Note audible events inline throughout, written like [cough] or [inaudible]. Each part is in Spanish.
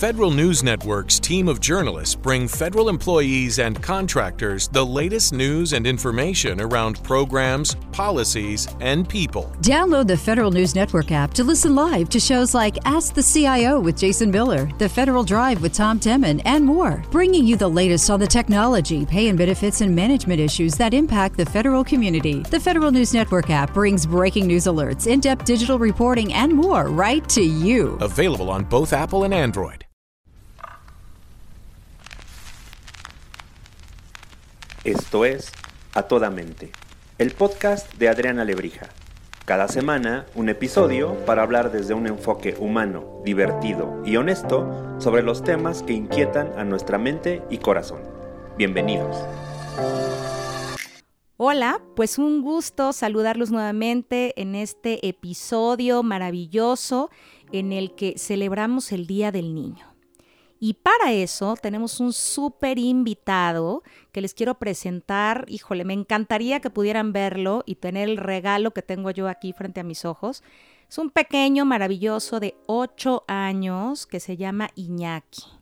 Federal News Network's team of journalists bring federal employees and contractors the latest news and information around programs, policies, and people. Download the Federal News Network app to listen live to shows like Ask the CIO with Jason Miller, The Federal Drive with Tom Temin, and more, bringing you the latest on the technology, pay and benefits, and management issues that impact the federal community. The Federal News Network app brings breaking news alerts, in depth digital reporting, and more right to you. Available on both Apple and Android. Esto es A Toda Mente, el podcast de Adriana Lebrija. Cada semana un episodio para hablar desde un enfoque humano, divertido y honesto sobre los temas que inquietan a nuestra mente y corazón. Bienvenidos. Hola, pues un gusto saludarlos nuevamente en este episodio maravilloso en el que celebramos el Día del Niño. Y para eso tenemos un súper invitado que les quiero presentar. Híjole, me encantaría que pudieran verlo y tener el regalo que tengo yo aquí frente a mis ojos. Es un pequeño maravilloso de 8 años que se llama Iñaki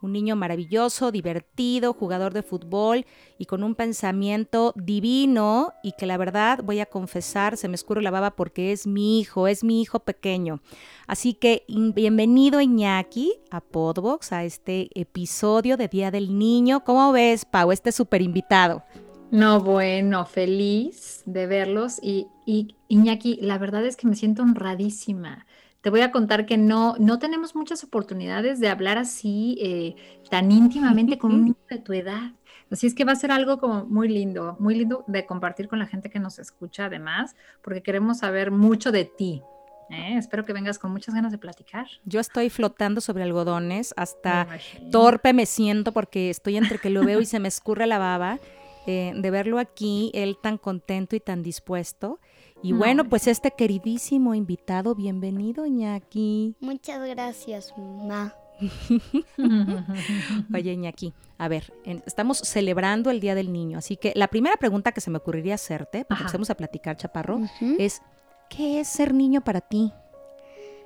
un niño maravilloso, divertido, jugador de fútbol y con un pensamiento divino y que la verdad voy a confesar, se me escurre la baba porque es mi hijo, es mi hijo pequeño. Así que bienvenido Iñaki a Podbox, a este episodio de Día del Niño. ¿Cómo ves, Pau, este súper invitado? No, bueno, feliz de verlos y, y Iñaki, la verdad es que me siento honradísima te voy a contar que no, no tenemos muchas oportunidades de hablar así eh, tan íntimamente con un niño de tu edad. Así es que va a ser algo como muy lindo, muy lindo de compartir con la gente que nos escucha además, porque queremos saber mucho de ti. ¿eh? Espero que vengas con muchas ganas de platicar. Yo estoy flotando sobre algodones, hasta torpe me siento porque estoy entre que lo veo y [laughs] se me escurre la baba. Eh, de verlo aquí, él tan contento y tan dispuesto. Y bueno, pues este queridísimo invitado, bienvenido, Iñaki. Muchas gracias, mamá. [laughs] Oye, Iñaki, a ver, estamos celebrando el Día del Niño, así que la primera pregunta que se me ocurriría hacerte, porque empecemos a platicar, Chaparro, es, ¿qué es ser niño para ti?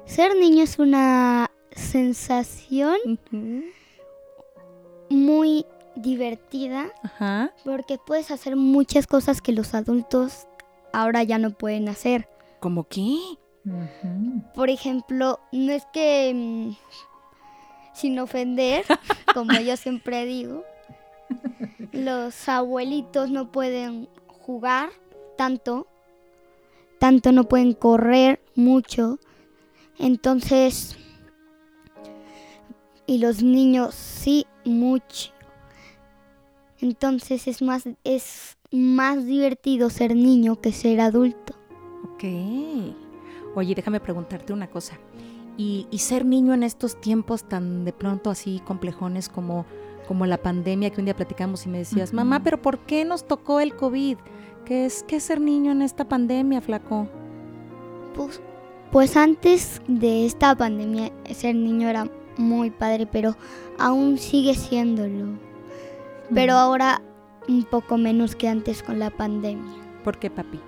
Ser niño es una sensación muy divertida, porque puedes hacer muchas cosas que los adultos ahora ya no pueden hacer. ¿Cómo qué? Por ejemplo, no es que mm, sin ofender, [laughs] como yo siempre digo, los abuelitos no pueden jugar tanto, tanto no pueden correr mucho, entonces, y los niños sí mucho. Entonces es más, es más divertido ser niño que ser adulto. Ok. Oye, déjame preguntarte una cosa. ¿Y, ser niño en estos tiempos tan de pronto así complejones como, como la pandemia que un día platicamos y me decías, mamá, pero ¿por qué nos tocó el COVID? ¿Qué es, qué ser niño en esta pandemia, flaco? Pues, pues antes de esta pandemia ser niño era muy padre, pero aún sigue siéndolo. Pero ahora un poco menos que antes con la pandemia. ¿Por qué, papi?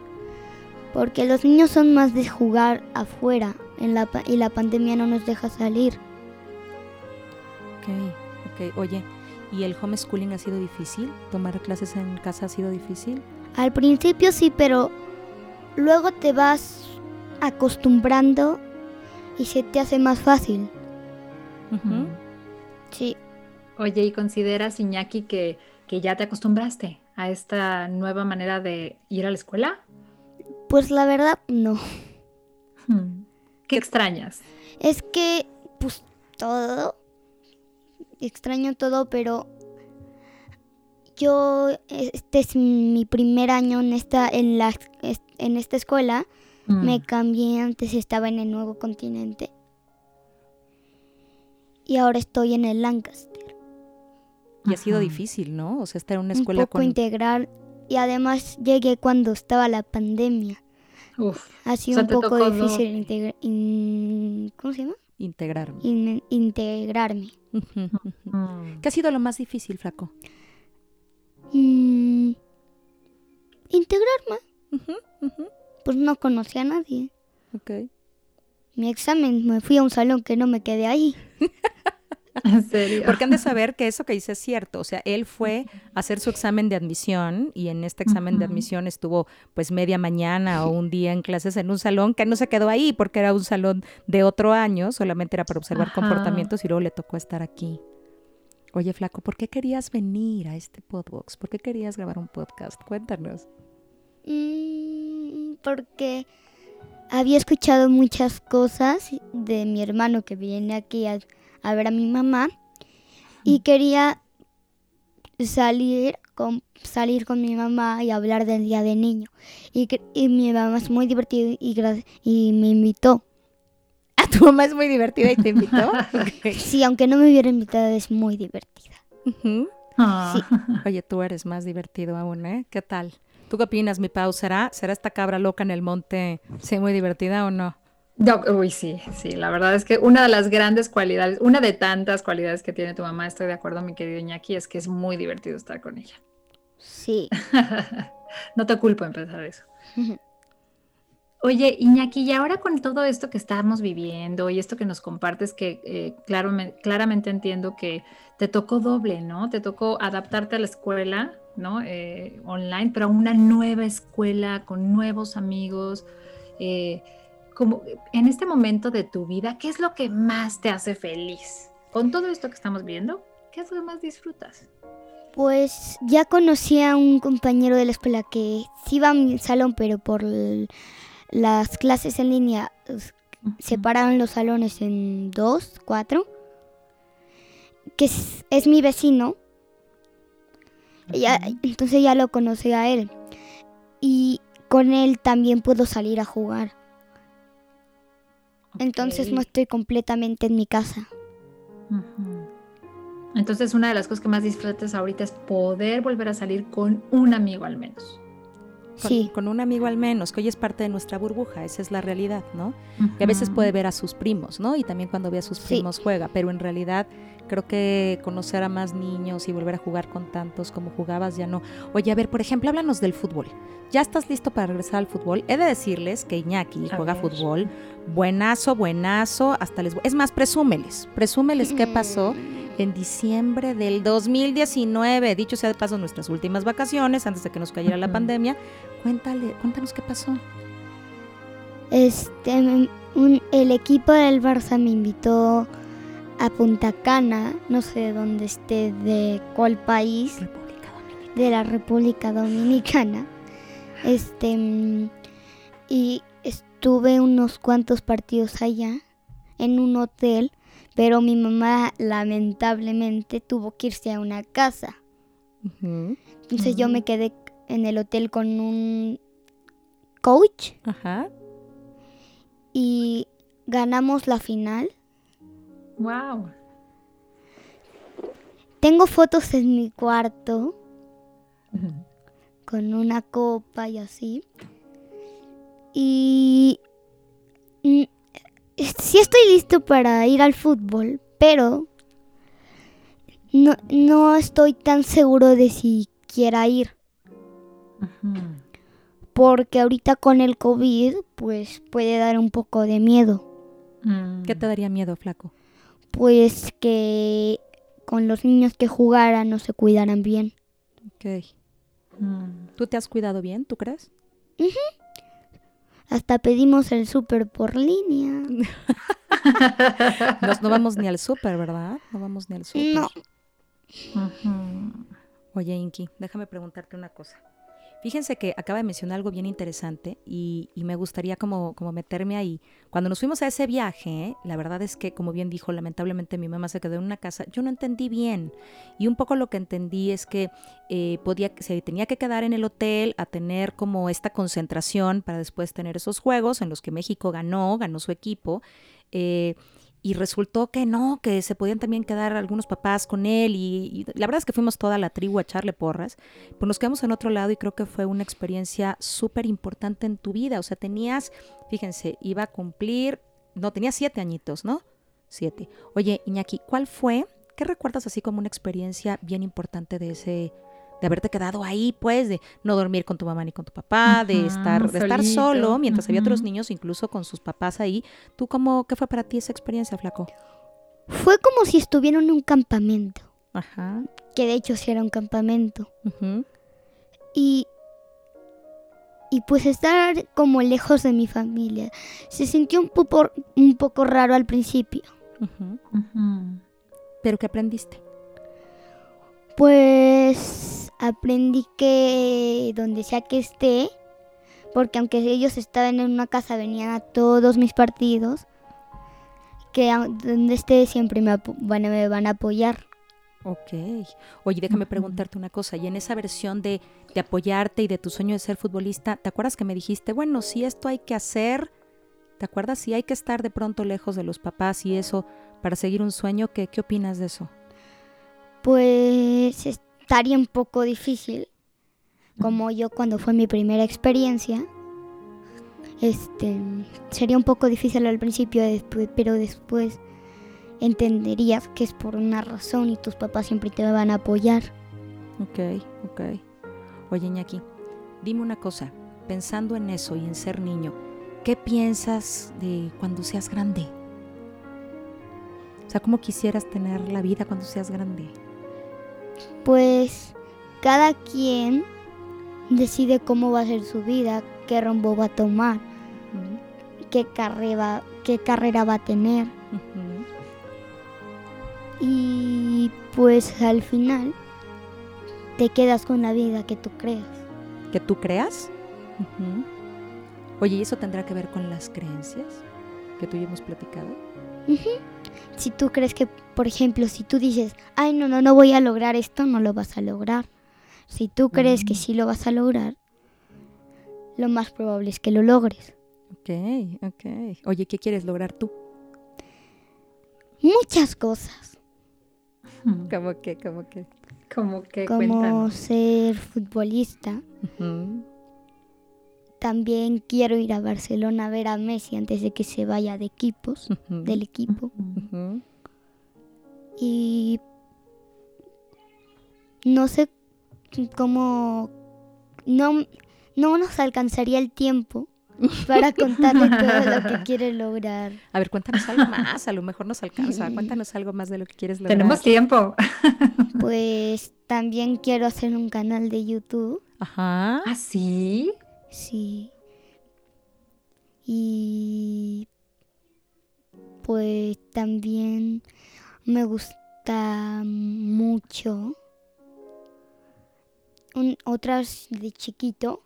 Porque los niños son más de jugar afuera en la, y la pandemia no nos deja salir. Ok, ok. Oye, ¿y el homeschooling ha sido difícil? ¿Tomar clases en casa ha sido difícil? Al principio sí, pero luego te vas acostumbrando y se te hace más fácil. Sí. Oye, ¿y consideras, Iñaki, que que ya te acostumbraste a esta nueva manera de ir a la escuela? Pues la verdad, no. Hmm. ¿Qué extrañas? Es que, pues todo, extraño todo, pero yo, este es mi primer año en esta, en la, en esta escuela. Me mm. cambié, antes estaba en el nuevo continente. Y ahora estoy en el Lancaster. Y ha sido difícil, ¿no? O sea, estar en una escuela Un poco integrar. Y además llegué cuando estaba la pandemia. Uf. Ha sido un poco difícil integrar... ¿Cómo se llama? Integrarme. integrarme. ¿Qué ha sido lo más difícil, Flaco? Mm, integrarme. Pues no conocía a nadie. Ok. Mi examen me fui a un salón que no me quedé ahí. [laughs] ¿En [laughs] serio? Porque han de saber que eso que dice es cierto. O sea, él fue a hacer su examen de admisión y en este examen de admisión estuvo pues media mañana o un día en clases en un salón que no se quedó ahí porque era un salón de otro año, solamente era para observar comportamientos y luego le tocó estar aquí. Oye, Flaco, ¿por qué querías venir a este podcast? ¿Por qué querías grabar un podcast? Cuéntanos. Mm, porque había escuchado muchas cosas de mi hermano que viene aquí a, ver a mi mamá y quería salir con, salir con mi mamá y hablar del día de niño. Y, y mi mamá es muy divertida y, y me invitó. [laughs] ¿A tu mamá es muy divertida y te invitó? [laughs] Sí, aunque no me hubiera invitado, es muy divertida. Ah. [laughs] Oye, tú eres más divertido aún, ¿eh? ¿Qué tal? ¿Tú qué opinas, mi Pau? ¿Será, ¿Será esta cabra loca en el monte sí, muy divertida o no? Uy, sí, sí, la verdad es que una de las grandes cualidades, una de tantas cualidades que tiene tu mamá, estoy de acuerdo, mi querido Iñaki, es que es muy divertido estar con ella. Sí. [laughs] no te culpo empezar eso. Oye, Iñaki, y ahora con todo esto que estamos viviendo y esto que nos compartes, que eh, claramente entiendo que te tocó doble, ¿no? Te tocó adaptarte a la escuela, ¿no? Eh, online, pero a una nueva escuela, con nuevos amigos. Eh, como en este momento de tu vida, ¿qué es lo que más te hace feliz? Con todo esto que estamos viendo, ¿qué es lo que más disfrutas? Pues ya conocí a un compañero de la escuela que sí iba a mi salón, pero por las clases en línea separaron los salones en dos, cuatro, que es, mi vecino. entonces ya lo conocí a él. Y con él también puedo salir a jugar. Entonces no estoy completamente en mi casa. Entonces una de las cosas que más disfrutas ahorita es poder volver a salir con un amigo al menos con, sí. con un amigo al menos, que hoy es parte de nuestra burbuja, esa es la realidad, ¿no? Que a veces puede ver a sus primos, ¿no? Y también cuando ve a sus primos juega, pero en realidad creo que conocer a más niños y volver a jugar con tantos como jugabas ya no. Oye, a ver, por ejemplo, háblanos del fútbol. ¿Ya estás listo para regresar al fútbol? He de decirles que Iñaki juega fútbol, buenazo, buenazo, hasta les... Es más, presúmeles, presúmeles qué pasó mm en diciembre del 2019. Dicho sea de paso, nuestras últimas vacaciones, antes de que nos cayera la pandemia. Cuéntale, cuéntanos qué pasó. Este, el equipo del Barça me invitó a Punta Cana, no sé dónde esté, de cuál país. De la República Dominicana. Este, y estuve unos cuantos partidos allá, en un hotel pero mi mamá lamentablemente tuvo que irse a una casa. Entonces yo me quedé en el hotel con un coach. Ajá. Y ganamos la final. Wow. Tengo fotos en mi cuarto con una copa y así. Y sí estoy listo para ir al fútbol, pero no, estoy tan seguro de si quiera ir. Porque ahorita con el COVID, pues puede dar un poco de miedo. Mm. ¿Qué te daría miedo, flaco? Pues que con los niños que jugaran no se cuidaran bien. Ok. Mm. ¿Tú te has cuidado bien, tú crees? Hasta pedimos el súper por línea. [laughs] no vamos ni al súper, ¿verdad? No vamos ni al súper. No. Oye, Inky, déjame preguntarte una cosa. Fíjense que acaba de mencionar algo bien interesante y, me gustaría como, como, meterme ahí. Cuando nos fuimos a ese viaje, la verdad es que, como bien dijo, lamentablemente mi mamá se quedó en una casa. Yo no entendí bien y un poco lo que entendí es que eh, podía, se tenía que quedar en el hotel a tener como esta concentración para después tener esos juegos en los que México ganó, ganó su equipo. Eh, y resultó que no, que se podían también quedar algunos papás con él y, la verdad es que fuimos toda la tribu a echarle porras, pues nos quedamos en otro lado y creo que fue una experiencia súper importante en tu vida, o sea, tenías, fíjense, iba a cumplir, no, tenía siete añitos, ¿no? Siete. Oye, Iñaki, ¿cuál fue? ¿Qué recuerdas así como una experiencia bien importante de ese de haberte quedado ahí, pues, de no dormir con tu mamá ni con tu papá, de estar, de estar solo mientras había otros niños, incluso con sus papás ahí. ¿Tú cómo, qué fue para ti esa experiencia, Flaco? Fue como si estuviera en un campamento, Ajá. que de hecho sí era un campamento. ujú, Y, y pues estar como lejos de mi familia. Se sintió un poco, un poco raro al principio. Ujú. Pero ¿qué aprendiste? Pues aprendí que donde sea que esté, porque aunque ellos estaban en una casa, venían a todos mis partidos, que donde esté siempre me, van, a- me van a apoyar. Ok. Oye, déjame preguntarte una cosa. Y en esa versión de, de apoyarte y de tu sueño de ser futbolista, ¿te acuerdas que me dijiste, bueno, si esto hay que hacer, ¿te acuerdas? Si hay que estar de pronto lejos de los papás y eso para seguir un sueño, ¿qué, qué opinas de eso? Pues estaría un poco difícil, como yo cuando fue mi primera experiencia. Este, sería un poco difícil al principio, pero después entenderías que es por una razón y tus papás siempre te van a apoyar. Ok, ok. Oye, Iñaki, dime una cosa. Pensando en eso y en ser niño, ¿qué piensas de cuando seas grande? O sea, ¿cómo quisieras tener la vida cuando seas grande? Pues cada quien decide cómo va a ser su vida, qué rumbo va a tomar, qué carrera, qué carrera va a tener. Y pues al final te quedas con la vida que tú creas. ¿Que tú creas? Oye, ¿y eso tendrá que ver con las creencias que tú y hemos platicado? Si tú crees que, por ejemplo, si tú dices, ay, no, no, no voy a lograr esto, no lo vas a lograr. Si tú crees que Mm. sí lo vas a lograr, lo más probable es que lo logres. Ok, ok. Oye, ¿qué quieres lograr tú? Muchas cosas, Ujú. ¿Cómo que, cómo que? Como que como cuéntanos. ser futbolista. También quiero ir a Barcelona a ver a Messi antes de que se vaya de equipos, del equipo. Y no sé cómo no, no nos alcanzaría el tiempo para [laughs] contarle todo lo que quiere lograr. A ver, cuéntanos algo más, a lo mejor nos alcanza. [laughs] Cuéntanos algo más de lo que quieres lograr. Tenemos tiempo. Pues también quiero hacer un canal de YouTube, Ajá. ¿Ah, sí? Sí. Y pues también me gusta mucho un- otras de chiquito.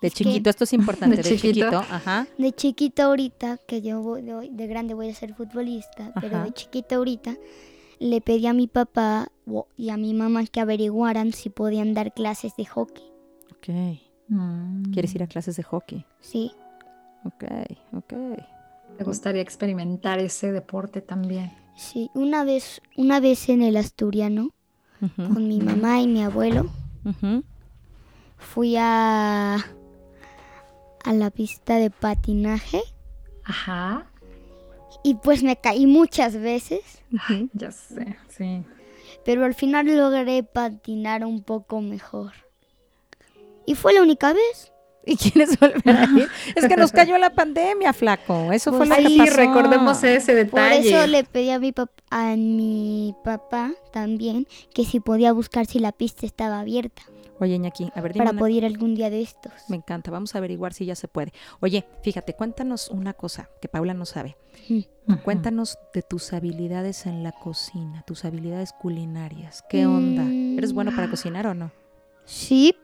De Es que- chiquito, esto es importante, [laughs] de, De chiquito. chiquito. Ajá. De chiquito ahorita, que yo voy- de, de grande voy a ser futbolista, pero de chiquito ahorita le pedí a mi papá y a mi mamá que averiguaran si podían dar clases de hockey. Ok. Mm. ¿Quieres ir a clases de hockey? Sí, Ok, ok. Me gustaría experimentar ese deporte también. sí. Una vez, una vez en el Asturiano, con mi mamá y mi abuelo, fui a, a la pista de patinaje Ajá. y pues me caí muchas veces. Ya sé, sí. pero al final logré patinar un poco mejor. Y fue la única vez. ¿Y quieres volver a ir? [laughs] Es que nos cayó la pandemia, flaco. Eso fue Pues lo que Sí, pasó. recordemos ese Por detalle. eso le pedí a mi, a mi papá también que si podía buscar si la pista estaba abierta Oye, Iñaki, a ver, dime para una- poder ir algún día de estos. Me encanta, vamos a averiguar si ya se puede. Oye, fíjate, cuéntanos una cosa que Paula no sabe. Ujú. Cuéntanos de tus habilidades en la cocina, tus habilidades culinarias. ¿Qué onda? Mm. ¿Eres bueno para cocinar o no? Sí,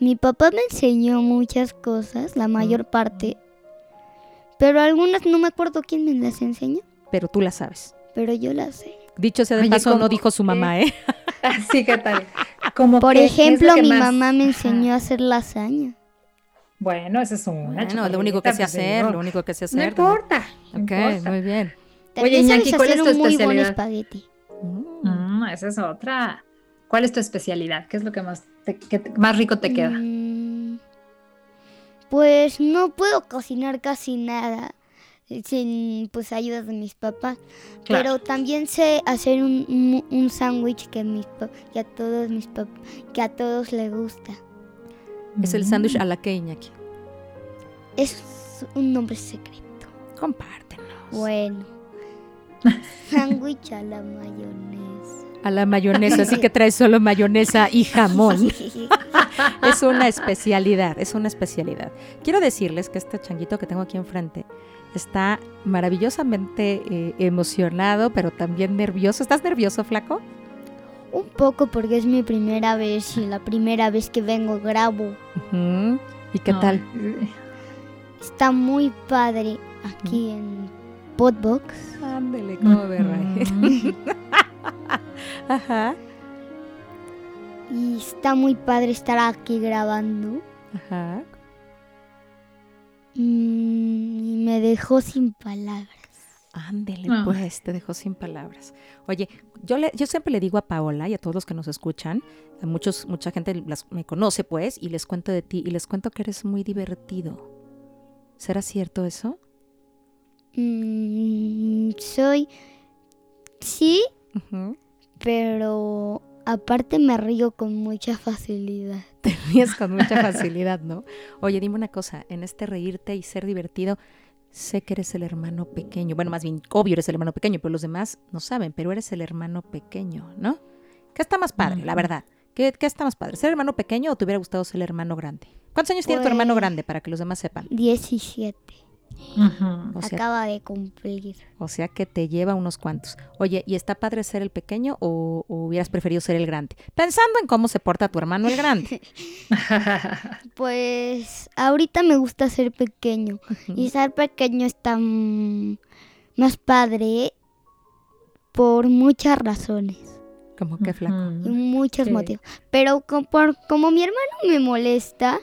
mi papá me enseñó muchas cosas, la mayor parte, pero algunas no me acuerdo quién me las enseñó, Pero tú la sabes. pero yo las sé. Dicho sea de Oye, paso, no ¿cómo dijo su mamá, ¿eh? [laughs] Sí, ¿qué tal? Como Por que, ¿qué es lo ejemplo, que mi más- mamá me Ajá. enseñó a hacer lasaña. Bueno, esa es una. Bueno, lo único que sé hacer, lo único que sé No hacer. importa. no Ok, importa. muy bien. Oye, Iñaki, ¿cuál hacer es tu un muy buen especialidad? espagueti. Mm. Mm, esa es otra. ¿Cuál es tu especialidad? ¿Qué es lo que más, te- que te- más rico te queda? Mm, Pues no puedo cocinar casi nada sin pues ayudas de mis papás. Claro. Pero también sé hacer un, un- un sándwich que, mis que a todos mis pap- que a todos les gusta. Es el Mm. sándwich a la que, Iñaki. Es un nombre secreto. Compártenos. Bueno, [laughs] Sándwich a la mayonesa. A la mayonesa, así que trae solo mayonesa y jamón. [laughs] es una especialidad, es una especialidad. Quiero decirles que este changuito que tengo aquí enfrente está maravillosamente eh, emocionado, pero también nervioso. ¿Estás nervioso, flaco? Un poco porque es mi primera vez y la primera vez que vengo grabo. ¿Y qué tal? Ay, Está muy padre aquí en Podbox. Ándele, cómo berra. ujú. [laughs] Ajá, Y está muy padre estar aquí grabando. ajá. Mm, Y me dejó sin palabras. Ándele, Ah. pues, te dejó sin palabras. Oye, yo, le, yo siempre le digo a Paola y a todos los que nos escuchan, a muchos, mucha gente las- me conoce, pues, y les cuento de ti, y les cuento que eres muy divertido. ¿Será cierto eso? Mm, soy... Sí, Pero aparte me río con mucha facilidad. [laughs] Te ríes con mucha facilidad, ¿no? Oye, dime una cosa, en este reírte y ser divertido, sé que eres el hermano pequeño. Bueno, más bien, obvio eres el hermano pequeño, pero los demás no saben, pero eres el hermano pequeño, ¿no? ¿Qué está más padre, la verdad? ¿Qué, qué está más padre? ¿Ser hermano pequeño o te hubiera gustado ser el hermano grande? ¿Cuántos años tiene tu hermano Pues- grande para que los demás sepan? 17. Ujú. O sea, Acaba de cumplir. o sea que te lleva unos cuantos. Oye, ¿y está padre ser el pequeño o, o hubieras preferido ser el grande? Pensando en cómo se porta tu hermano el grande. [laughs] [laughs] Pues ahorita me gusta ser pequeño. Y ser pequeño está más padre por muchas razones Como que flaco. y Ujú. muchos Sí. motivos. Pero co- por- como mi hermano me molesta,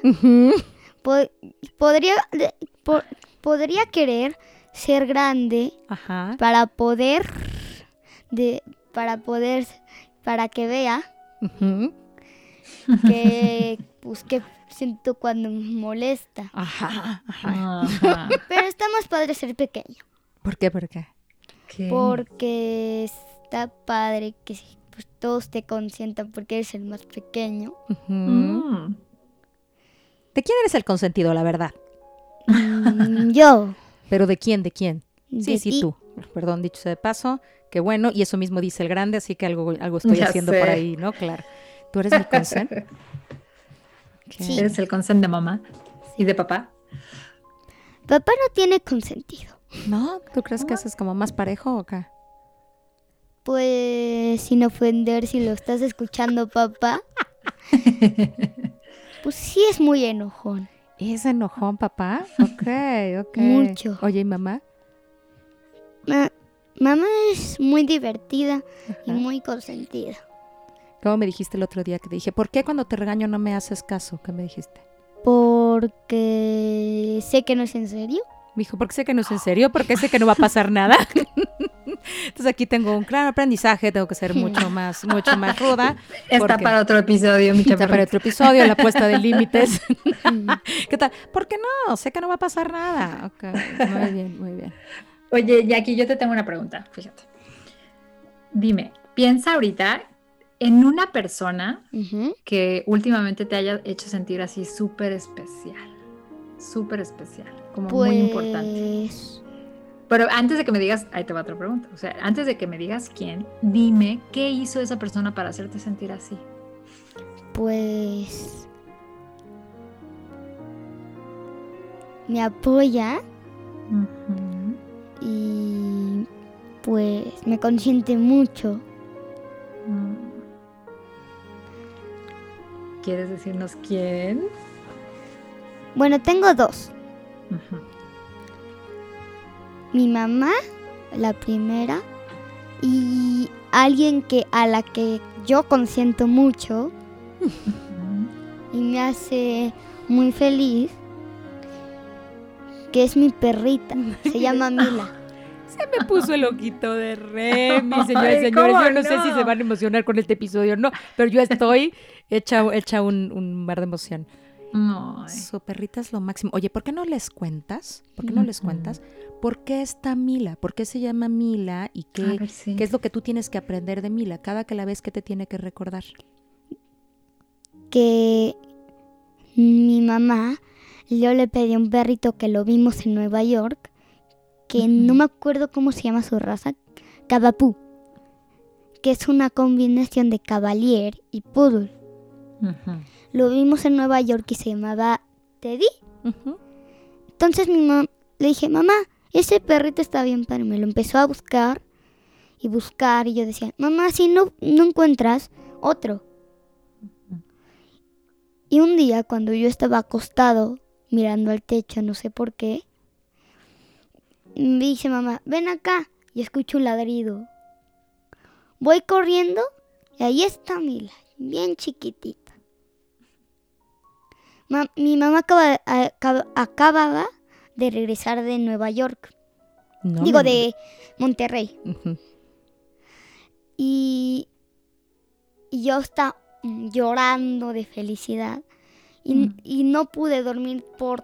podría, de- po- podría querer ser grande Ajá. para poder de para poder para que vea que [laughs] pues que siento cuando me molesta. Ajá. Ajá. Ajá. Pero está más padre ser pequeño. ¿Por qué? ¿Por qué? ¿Qué? Porque está padre que pues, todos te consientan porque eres el más pequeño. Mm. ¿De quién eres el consentido, la verdad? Mm, [laughs] Yo. ¿Pero de quién? ¿De quién? Sí, de sí, ti. tú. Perdón, dicho sea de paso. Qué bueno. Y eso mismo dice el grande, así que algo, algo estoy Ya haciendo sé. por ahí, ¿no? Claro. ¿Tú eres mi [laughs] consent? Sí. ¿Eres el consent de mamá y de papá? Papá no tiene consentido. ¿No? ¿Tú crees que haces como más parejo o qué? Pues sin ofender si lo estás escuchando, papá. [laughs] Pues sí es muy enojón. ¿Es enojón, papá? [laughs] Ok, ok. Mucho. Oye, ¿y mamá? Ma- mamá es muy divertida y muy consentida. ¿Cómo me dijiste el otro día que te dije, ¿por qué cuando te regaño no me haces caso? ¿Qué me dijiste? Porque sé que no es en serio. Me dijo, porque sé que no es en serio, porque sé que no va a pasar nada. [laughs] Entonces aquí tengo un claro aprendizaje, tengo que ser mucho [laughs] más, mucho más ruda. Está para otro episodio, mi Está para otro episodio, la puesta de límites. [laughs] [laughs] ¿Qué tal? ¿Por qué no? Sé que no va a pasar nada. Ok, muy bien, muy bien. Oye, Jackie, yo te tengo una pregunta, fíjate. Dime, piensa ahorita en una persona que últimamente te haya hecho sentir así súper especial. Súper especial, como muy importante. Pero antes de que me digas, ahí te va otra pregunta. O sea, antes de que me digas quién, dime qué hizo esa persona para hacerte sentir así. Pues me apoya Ujú. y pues me consiente mucho. Mm. ¿Quieres decirnos quién? Bueno, tengo dos. Ujú. Mi mamá, la primera, y alguien que a la que yo consiento mucho y me hace muy feliz, que es mi perrita. [laughs] Se llama Mila. Se me puso el ojito de Remy, [laughs] señores Ay, y señores. ¿cómo Yo no, sé si se van a emocionar con este episodio o no, pero yo estoy hecha, hecha un, un mar de emoción. Su perrita es lo máximo. Oye, ¿por qué no les cuentas? ¿Por qué no les cuentas? ¿Por qué está Mila? ¿Por qué se llama Mila? ¿Y A qué, ver, sí. qué es lo que tú tienes que aprender de Mila? Cada que la ves, ¿qué te tiene que recordar? que mi mamá, yo le pedí un perrito que lo vimos en Nueva York, que no me acuerdo cómo se llama su raza, Cavapú, que es una combinación de Cavalier y Poodle. Ujú. Lo vimos en Nueva York y se llamaba Teddy. Entonces mi mamá le dije, mamá, ese perrito está bien padre. Me lo empezó a buscar y buscar y yo decía, mamá, si no, no encuentras otro. Y un día cuando yo estaba acostado mirando al techo, no sé por qué, me dice mamá, ven acá y escucho un ladrido. Voy corriendo y ahí está Mila, bien chiquitita. Ma- mi mamá acaba- acaba- acababa de regresar de Nueva York, No digo de Monterrey. Y, y yo estaba mm, llorando de felicidad. Y, y no pude dormir por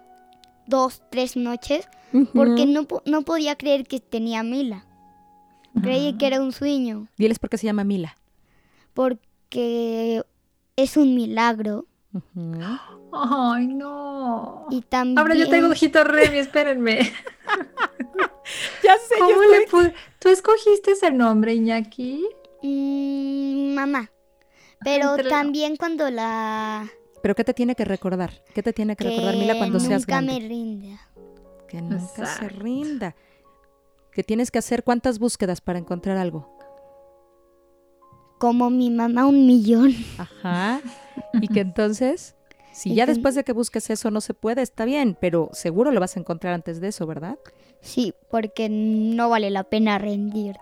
dos, tres noches porque no, no podía creer que tenía Mila. Creí que era un sueño. Diles por qué se llama Mila. porque es un milagro. Ay, no. y también Ahora yo tengo ojito Remy, espérenme. [laughs] Ya sé, yo ¿Cómo estoy- le pude? ¿Tú escogiste ese nombre, Iñaki? Mm, mamá. Pero Entre- también cuando la ¿Pero qué te tiene que recordar? ¿Qué te tiene que, que recordar Mila cuando seas nunca grande? me rinda. Que nunca se rinda. Que tienes que hacer cuántas búsquedas para encontrar algo. Como mi mamá un millón. Ajá. Y que entonces, si ya después de que busques eso no se puede, está bien, pero seguro lo vas a encontrar antes de eso, ¿verdad? Sí, porque no vale la pena rendirte.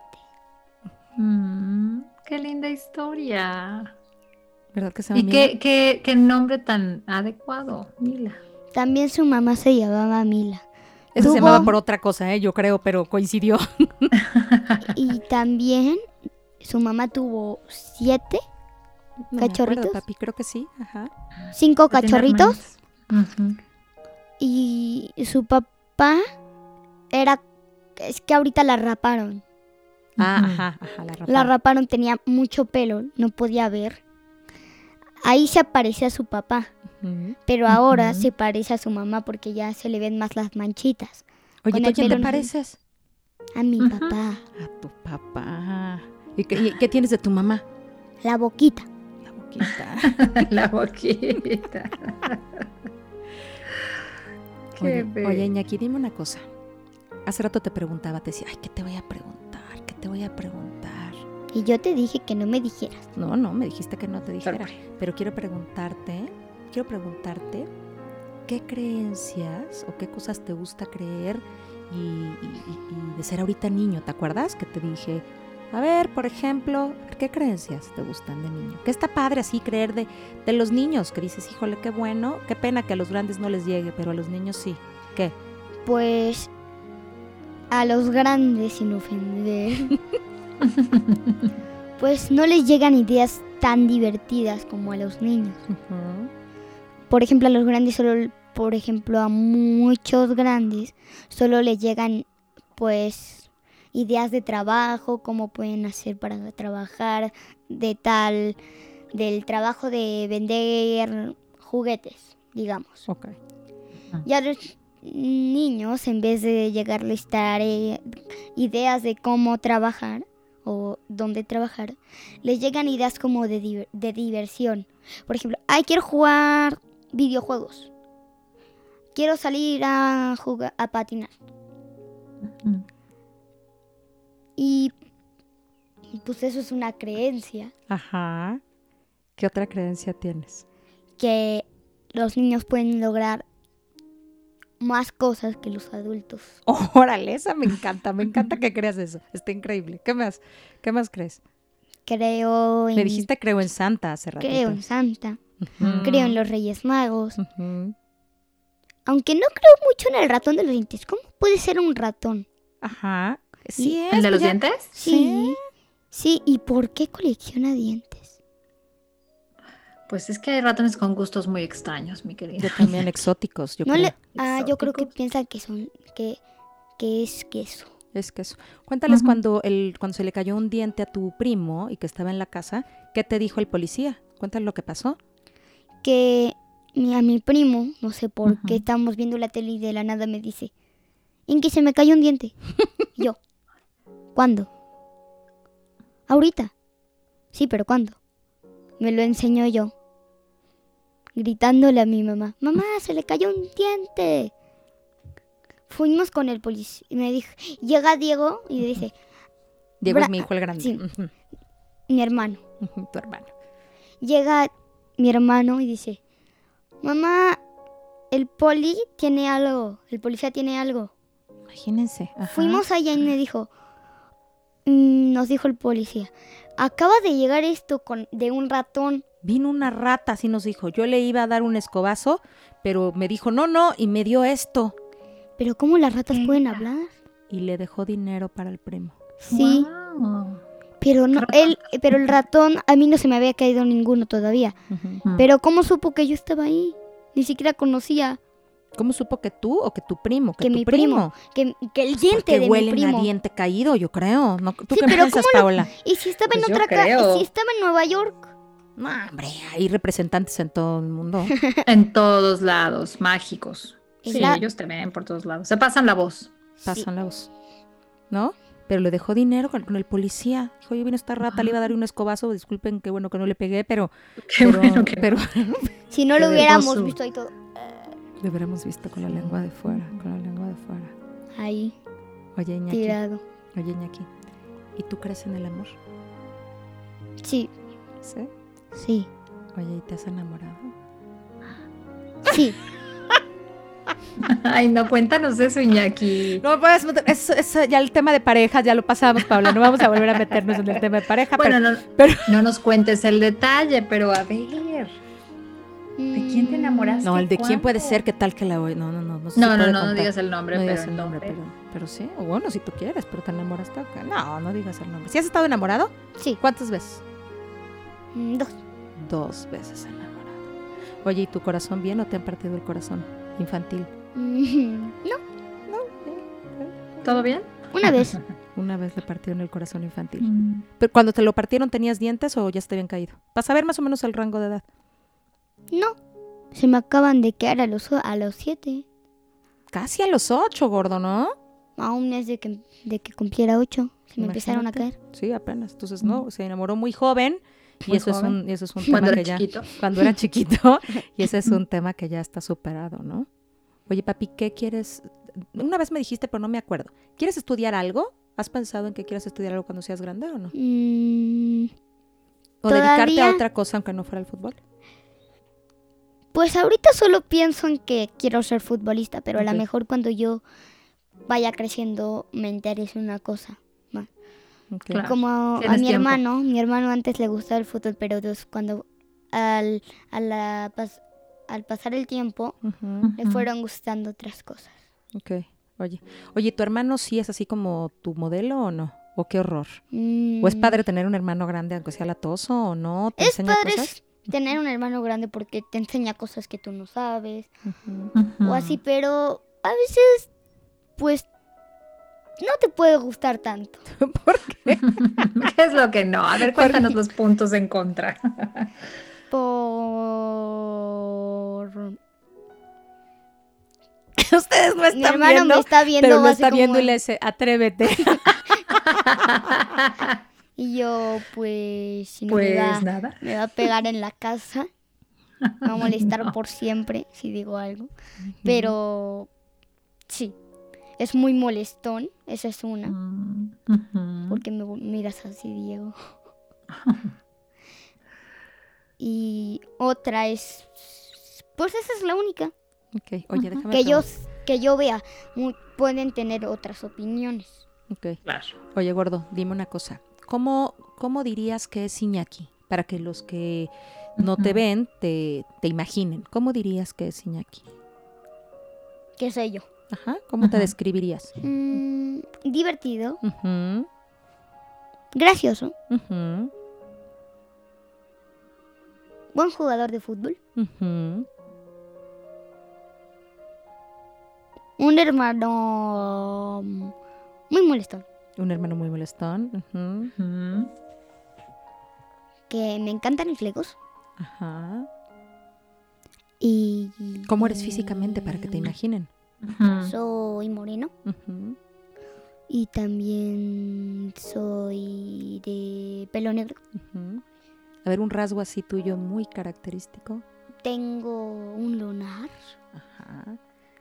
Mm, qué linda historia. ¿Verdad que se llama ¿Y Mila? qué, qué, qué nombre tan adecuado, Mila? También su mamá se llamaba Mila. Eso se llamaba por otra cosa, ¿eh? yo creo, pero coincidió. [laughs] Y también su mamá tuvo siete, No me acuerdo, ¿Cachorritos? papi, creo que sí. Ajá. cinco ¿Tiene cachorritos. Ujú. Y su papá era... Es que ahorita la raparon. Ah, ajá, ajá, la La raparon. raparon, tenía mucho pelo, no podía ver. Ahí se aparecía su papá, pero ahora se parece a su mamá porque ya se le ven más las manchitas. Oye, ¿tú a quién te pareces? A mi papá, A tu papá. ¿Y qué, y qué tienes de tu mamá? la boquita. [laughs] La boquita. La [laughs] boquita. Qué Oye, oye, Iñaki, dime una cosa. Hace rato te preguntaba, te decía, ay, ¿qué te voy a preguntar? ¿Qué te voy a preguntar? Y yo te dije que no me dijeras. No, no, me dijiste que no te dijera. Pero quiero preguntarte, quiero preguntarte, ¿qué creencias o qué cosas te gusta creer y- y de ser ahorita niño? ¿Te acuerdas que te dije, a ver, por ejemplo, ¿qué creencias te gustan de niño? ¿Qué está padre así creer de, de los niños? Que dices, híjole, qué bueno, qué pena que a los grandes no les llegue, pero a los niños sí. ¿Qué? Pues a los grandes, sin ofender, [laughs] pues no les llegan ideas tan divertidas como a los niños. Por ejemplo, a los grandes solo, por ejemplo, a muchos grandes solo les llegan pues ideas de trabajo, cómo pueden hacer para trabajar de tal del trabajo de vender juguetes, digamos. Y a los niños, en vez de llegarles tare- ideas de cómo trabajar o dónde trabajar, les llegan ideas como de, diver- de diversión. Por ejemplo, ay, quiero jugar videojuegos. Quiero salir a jugar a patinar. Ujú. Y pues eso es una creencia Ajá. ¿Qué otra creencia tienes? que los niños pueden lograr más cosas que los adultos. [laughs] Órale, esa me encanta, me encanta que creas eso. Está increíble. ¿Qué más? ¿Qué más crees? Creo en, Me dijiste creo en Santa hace rato. creo en Santa, creo en los Reyes Magos. Aunque no creo mucho en el ratón de los dientes. ¿Cómo puede ser un ratón? Ajá. Sí, es, ¿El de los ya- dientes? Sí. Sí, ¿y por qué colecciona dientes? Pues es que hay ratones con gustos muy extraños, mi querida. Yo también [laughs] exóticos, yo no creo. le, ah, yo creo que piensan que son que, que es queso. Es que eso. Cuéntales cuando el cuando se le cayó un diente a tu primo y que estaba en la casa, ¿qué te dijo el policía? Cuéntale lo que pasó. Que mi, a mi primo, no sé por qué, estamos viendo la tele y de la nada me dice, en que se me cayó un diente. [laughs] Yo, ¿cuándo? Ahorita. Sí, pero ¿cuándo? Me lo enseñó yo. Gritándole a mi mamá, mamá, se le cayó un diente. Fuimos con el policía y me dijo, llega Diego y dice, Diego es mi hijo el grande. sí. Mi hermano. tu hermano. Llega mi hermano y dice, mamá, el poli tiene algo, el policía tiene algo. Imagínense. ajá. Fuimos allá y me dijo, nos dijo el policía, acaba de llegar esto con, de un ratón. Vino una rata, así nos dijo. Yo le iba a dar un escobazo, pero me dijo, no, no, y me dio esto. Pero ¿cómo las ratas pueden hablar? Y le dejó dinero para el primo. Sí, pero no, él, pero el ratón a mí no se me había caído ninguno todavía. Mm. Pero ¿cómo supo que yo estaba ahí? Ni siquiera conocía ¿Cómo supo que tú o que tu primo? Que, que tu mi primo, que, que el diente Porque de mi huelen primo. a diente caído, yo creo. ¿No? ¿Tú Sí, qué pero piensas, ¿cómo lo- Paola? Y si estaba Pues en yo otra casa, creo. si estaba en Nueva York. No, hombre, hay representantes en todo el mundo. [laughs] En todos lados, mágicos. Sí, la- ellos te ven por todos lados. Se pasan la voz. Pasan la voz. ¿No? Pero le dejó dinero con, con el policía. Dijo, yo vino esta rata, le iba a dar un escobazo. Disculpen, qué bueno que no le pegué, pero... Qué pero, bueno que pero [laughs] Si no [laughs] lo hubiéramos visto ahí todo. Lo hubiéramos visto con la lengua de fuera, con la lengua de fuera. Ahí, Oye, Iñaki. tirado. Oye, Iñaki. ¿Y tú crees en el amor? Sí, ¿Sí? sí, Oye, ¿y te has enamorado? sí. Ay, no, cuéntanos eso, Iñaki. No, pues, eso, eso, ya el tema de parejas ya lo pasamos, Paula. No vamos a volver a meternos en el tema de pareja. Bueno, pero, no, pero- no nos cuentes el detalle, pero a ver. ¿De quién te enamoraste? no, el de quién puede ser, qué tal que la voy. No, no, no. No, No, no, no, no digas el nombre, No pero digas el nombre, pero, pero sí. O bueno, si tú quieres, pero te enamoraste. ok. No, no digas el nombre. ¿Si has estado enamorado? Sí, ¿Cuántas veces? mm, dos. Dos veces enamorado. Oye, ¿y tu corazón bien o te han partido el corazón infantil? Mm, [laughs] No, ¿Todo bien? una vez. [laughs] Una vez le partieron el corazón infantil. Mm. ¿Pero cuando te lo partieron tenías dientes o ya se te habían caído? Para saber más o menos el rango de edad. No, se me acaban de quedar a los, a los siete. Casi a los ocho, gordo, ¿no? A un mes de que, de que cumpliera ocho. Se me empezaron a caer. Sí, apenas. Entonces, no, se enamoró muy joven. Y eso, Es un, y eso es un [laughs] Cuando tema era que ya... chiquito. Cuando era chiquito. [laughs] y ese es un tema que ya está superado, ¿no? Oye, papi, ¿qué quieres? Una vez me dijiste, pero no me acuerdo. ¿Quieres estudiar algo? ¿Has pensado en que quieras estudiar algo cuando seas grande o no? Mm, ¿O dedicarte a otra cosa aunque no fuera el fútbol? Pues ahorita solo pienso en que quiero ser futbolista, pero a lo mejor cuando yo vaya creciendo me interese una cosa. Claro. Como a mi tiempo. hermano, mi hermano antes le gustaba el fútbol, pero cuando al, a la pas- al pasar el tiempo le fueron gustando otras cosas. Ok. Oye, oye, ¿tu hermano sí es así como tu modelo o no? ¿O qué horror? Mm, ¿O es padre tener un hermano grande aunque sea latoso o no? ¿Te Es enseña padre cosas? Tener un hermano grande porque te enseña cosas que tú no sabes o así, pero a veces pues no te puede gustar tanto. [laughs] ¿Por qué? ¿Qué [laughs] es lo que no? A ver, cuéntanos los puntos en contra. [laughs] Por Ustedes no mi están hermano viendo, me está viendo pero lo está como viendo y le dice, atrévete. Y yo pues si no Pues me va, nada. me va a pegar en la casa. Me va a molestar [laughs] por siempre si digo algo. Pero sí, es muy molestón, esa es una. Mm, porque me miras así, Diego. [laughs] y otra es, pues esa es la única Ok, oye, déjame que yo que yo vea. Pueden tener otras opiniones. Ok. Claro. Oye, gordo, dime una cosa. ¿Cómo, cómo dirías que es Iñaki? Para que los que no te ven te, te imaginen. ¿Cómo dirías que es Iñaki? ¿Qué sé yo? Ajá, ¿cómo te describirías? Mm, divertido, Ujú, gracioso, ujú, buen jugador de fútbol, ujú. un hermano muy molestón, Un hermano muy molestón. que me encantan los legos Ajá. y ¿Cómo eres físicamente para que te imaginen? Soy moreno, Y también soy de pelo negro. A ver, un rasgo así tuyo muy característico. Tengo un lunar. Ajá.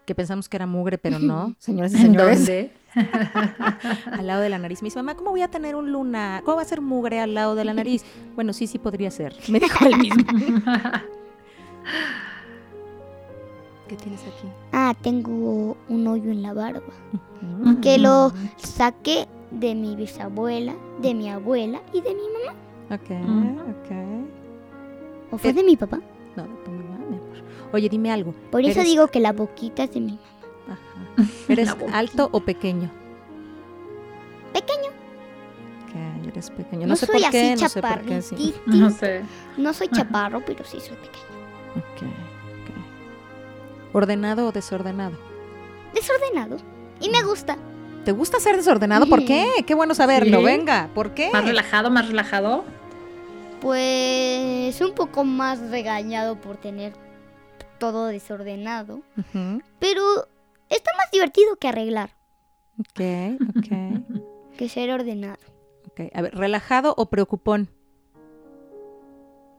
Que pensamos que era mugre, pero no, [laughs] señores y ¿En señores. dónde? [laughs] al lado de la nariz. Me dice, mamá, ¿cómo voy a tener un luna? ¿Cómo va a ser mugre al lado de la nariz? [laughs] Bueno, sí, sí podría ser. Me dijo él mismo. ¿Qué tienes aquí? Ah, tengo un hoyo en la barba. Ujú. Que lo saqué de mi bisabuela, de mi abuela y de mi mamá. Ok, Mm. ok. ¿O fue Eh, de mi papá? Oye, dime algo. Por eso digo que la boquita es de mi mamá. Ajá. ¿Eres [laughs] alto o pequeño? Pequeño. Eres pequeño. No, No, sé soy por qué, así no sé por qué. sí. chaparritito. No sé. No soy chaparro, pero sí soy pequeño. Ok, ok. ¿Ordenado o desordenado? Desordenado. Y me gusta. ¿Te gusta ser desordenado? ¿Por qué? Qué bueno saberlo. Sí. Venga, ¿por qué? Más relajado, más relajado. Pues un poco más regañado por tener todo desordenado. Pero está más divertido que arreglar, Ok, ok. [laughs] que ser ordenado. ok. A ver, ¿relajado o preocupón?